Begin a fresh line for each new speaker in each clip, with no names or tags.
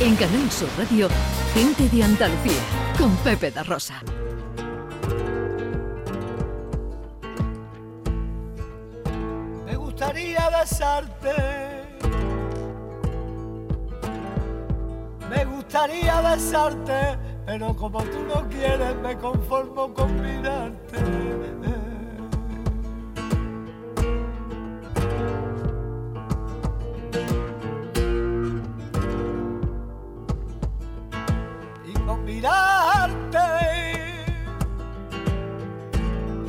En Canal Sur Radio, Gente de Andalucía, con Pepe da Rosa.
Me gustaría besarte. Me gustaría besarte, pero como tú no quieres, me conformo con mirarte.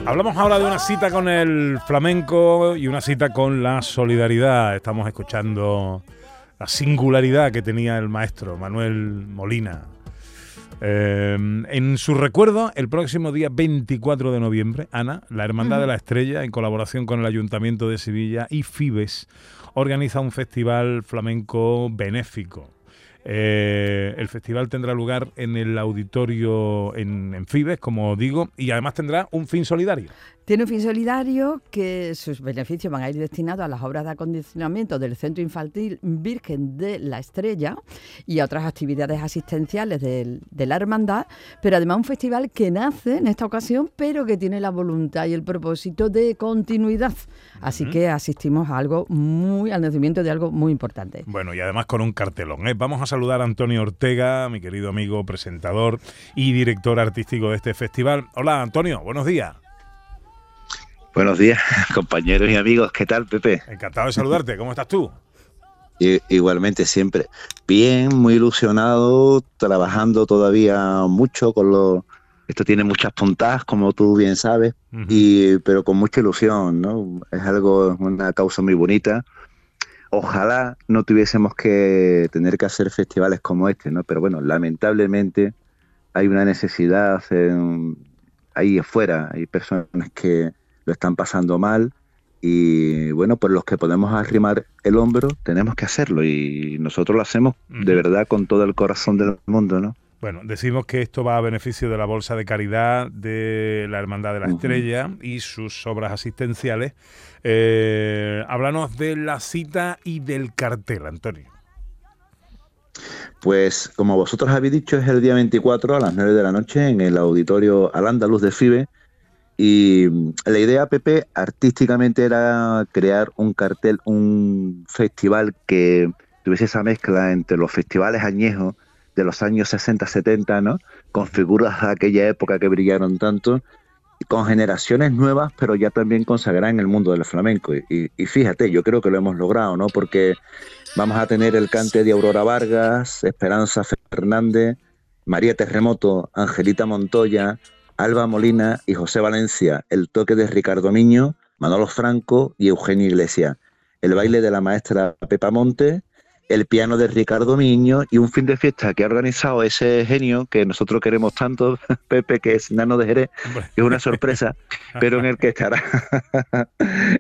Hablamos ahora de una cita con el flamenco y una cita con la solidaridad. Estamos escuchando la singularidad que tenía el maestro Manuel Molina. Eh, en su recuerdo, el próximo día 24 de noviembre, Ana, la Hermandad de la Estrella, en colaboración con el Ayuntamiento de Sevilla y Fibes, organiza un festival flamenco benéfico. Eh, el festival tendrá lugar en el auditorio en, en Fibes, como digo, y además tendrá un fin solidario.
Tiene un fin solidario que sus beneficios van a ir destinados a las obras de acondicionamiento del Centro Infantil Virgen de la Estrella y a otras actividades asistenciales de la hermandad, pero además un festival que nace en esta ocasión, pero que tiene la voluntad y el propósito de continuidad. Así que asistimos a algo muy, al nacimiento de algo muy importante.
Bueno, y además con un cartelón. ¿eh? Vamos a saludar a Antonio Ortega, mi querido amigo, presentador y director artístico de este festival. Hola, Antonio, buenos días.
Buenos días, compañeros y amigos. ¿Qué tal, Pepe?
Encantado de saludarte. ¿Cómo estás tú?
Igualmente, siempre. Bien, muy ilusionado, trabajando todavía mucho con lo... Esto tiene muchas puntadas, como tú bien sabes, y, pero con mucha ilusión, ¿no? Es algo, es una causa muy bonita. Ojalá no tuviésemos que tener que hacer festivales como este, ¿no? Pero bueno, lamentablemente hay una necesidad en- ahí afuera, hay personas que lo están pasando mal y bueno, por los que podemos arrimar el hombro, tenemos que hacerlo y nosotros lo hacemos de verdad con todo el corazón del mundo, ¿no?
Bueno, decimos que esto va a beneficio de la Bolsa de Caridad de la Hermandad de la. Estrella y sus obras asistenciales. Eh, háblanos de la cita y del cartel, Antonio.
Pues como vosotros habéis dicho, es el día 24 a las 9 de la noche en el auditorio Al Andaluz de FIBE. Y mm, la idea, Pepe, artísticamente era crear un cartel, un festival que tuviese esa mezcla entre los festivales añejos de los años 60-70, ¿no? Con figuras de aquella época que brillaron tanto, con generaciones nuevas, pero ya también consagradas en el mundo del flamenco. Y, y- y fíjate, yo creo que lo hemos logrado, ¿no? Porque Vamos a tener el cante de Aurora Vargas, Esperanza Fernández, María Terremoto, Angelita Montoya, Alba Molina y José Valencia, el toque de Ricardo Miño, Manolo Franco y Eugenio Iglesias, el baile de la maestra Pepa Monte, el piano de Ricardo Miño y un fin de fiesta que ha organizado ese genio que nosotros queremos tanto, Pepe, que es Nano de Jerez, es una sorpresa, pero en el que estará,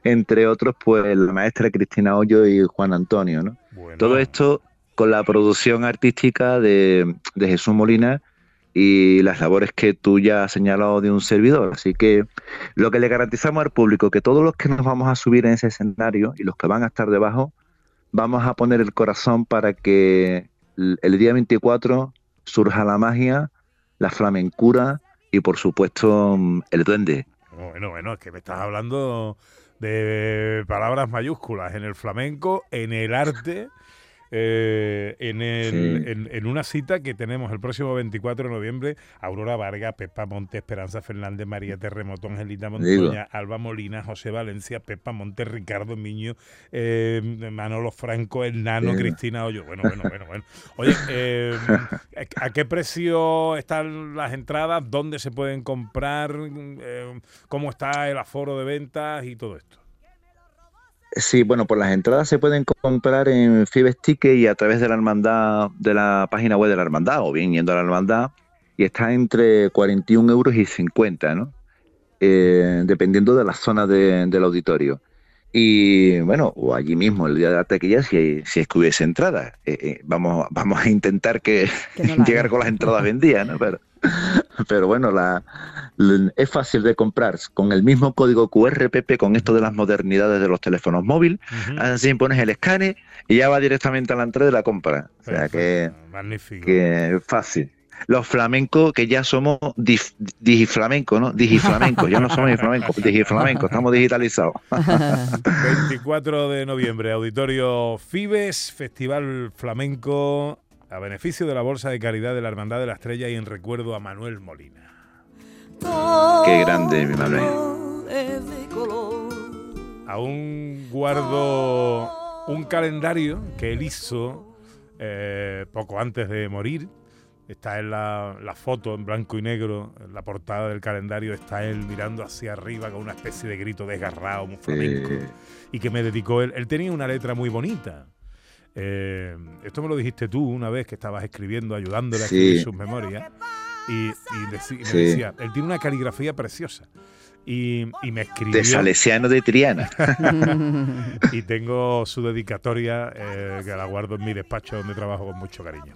entre otros, pues la maestra Cristina Hoyo y Juan Antonio, ¿no?
Bueno,
Todo esto con la producción artística de, de Jesús Molina y las labores que tú ya has señalado de un servidor. Así que lo que le garantizamos al público, que todos los que nos vamos a subir en ese escenario y los que van a estar debajo, vamos a poner el corazón para que el, día 24 surja la magia, la flamencura y por supuesto el duende.
Bueno, bueno, es que me estás hablando de palabras mayúsculas en el flamenco, en el arte, eh, en, el-
Sí.
en, en una cita que tenemos el próximo 24 de noviembre, Aurora Vargas, Pepa Monte, Esperanza Fernández, María Terremoto, Angelita
Digo.
Montoya, Alba Molina, José Valencia, Pepa Monte, Ricardo Miño, eh, Manolo Franco, el Nano. Cristina Hoyo. Bueno, bueno, bueno, bueno. Oye, eh, ¿a qué precio están las entradas? ¿Dónde se pueden comprar? Eh, ¿Cómo está el aforo de ventas y todo esto?
Sí, bueno, pues las entradas se pueden comprar en Fibes Ticket y a través de la hermandad, de la página web de la hermandad, o bien yendo a la hermandad, y está entre 41 euros y 50, ¿no? Eh, dependiendo de la zona de- del auditorio. Y bueno, o allí mismo, el día de la taquilla, si, si es que hubiese entrada. Eh, eh, vamos, vamos a intentar que
Que no la
llegar con las entradas vendidas, ¿no? Pero, pero bueno, la- es fácil de comprar con el mismo código QR, Pepe, con esto de las modernidades de los teléfonos móviles. Así pones el escane y ya va directamente a la entrada de la compra. O sea que,
Magnífico.
que fácil. Los flamencos que ya somos digiflamencos, ¿no? Digiflamencos, ya no somos ni flamencos, digiflamencos, estamos digitalizados.
24 de noviembre, Auditorio Fibes, Festival Flamenco, a beneficio de la Bolsa de Caridad de la Hermandad de la Estrella y en recuerdo a Manuel Molina.
Qué grande, mi Manuel.
Aún guardo un calendario que él hizo eh, poco antes de morir. Está en la, la foto en blanco y negro, en la portada del calendario está él mirando hacia arriba con una especie de grito desgarrado, muy flamenco.
Eh,
y que me dedicó él. Él tenía una letra muy bonita. Eh, esto me lo dijiste tú una vez que estabas escribiendo, ayudándole a escribir sus memorias. Y, y deci- y me
Sí.
decía, él tiene una caligrafía preciosa. Y, y me escribió.
de Salesiano de Triana.
Y tengo su dedicatoria eh, que la guardo en mi despacho donde trabajo con mucho cariño.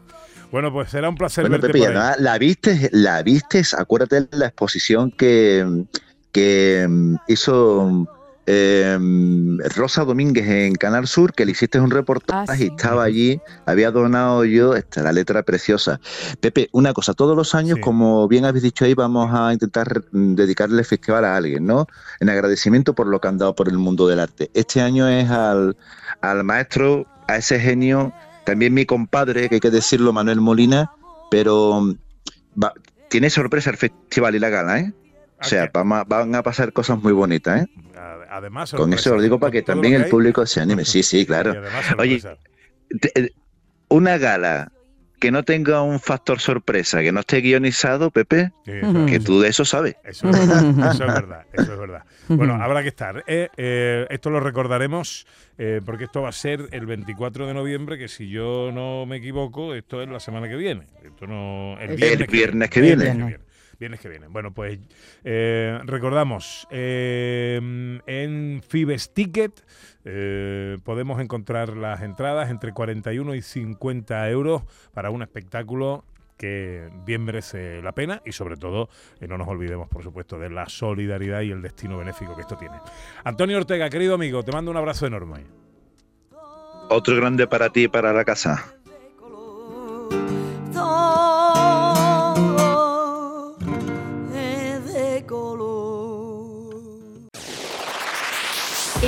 Bueno, pues será un placer
Bueno,
verte
Pepe,
por ahí.
la viste, la viste, acuérdate de la exposición que, que mm, hizo eh, Rosa Domínguez en Canal Sur, que le hiciste un reportaje
Ah, sí.
y estaba allí, había donado yo esta, la letra preciosa. Pepe, una cosa, todos los años,
Sí.
como bien habéis dicho ahí, vamos a intentar mm, dedicarle el festival a alguien, ¿no? En agradecimiento por lo que han dado por el mundo del arte. Este año es al, al maestro, a ese genio, también mi compadre, que hay que decirlo, Manuel Molina, pero mm, va- tiene sorpresa el festival y la gala, ¿eh? O sea, a- van a pasar cosas muy bonitas, ¿eh?
Además,
Con eso lo digo para que también el público se anime. Sí, sí, claro.
además
Oye, eh, Una gala que no tenga un factor sorpresa, que no esté guionizado, Pepe,
Sí, eso-
que tú de eso sabes.
Eso es verdad, eso es verdad, eso es verdad. Bueno, habrá que estar. ¿eh? Eh, esto lo recordaremos eh, porque esto va a ser el 24 de noviembre, que si yo no me equivoco, esto es la semana que viene. Esto no, el
El
viernes,
que
Viernes
viene.
que viene. Viernes que viene. Bueno, pues eh, recordamos, eh, en Fibes Ticket eh, podemos encontrar las entradas entre 41 y 50 euros para un espectáculo que bien merece la pena y sobre todo no nos olvidemos por supuesto de la solidaridad y el destino benéfico que esto tiene. Antonio Ortega, querido amigo, te mando un abrazo enorme.
Otro grande para ti y para la casa.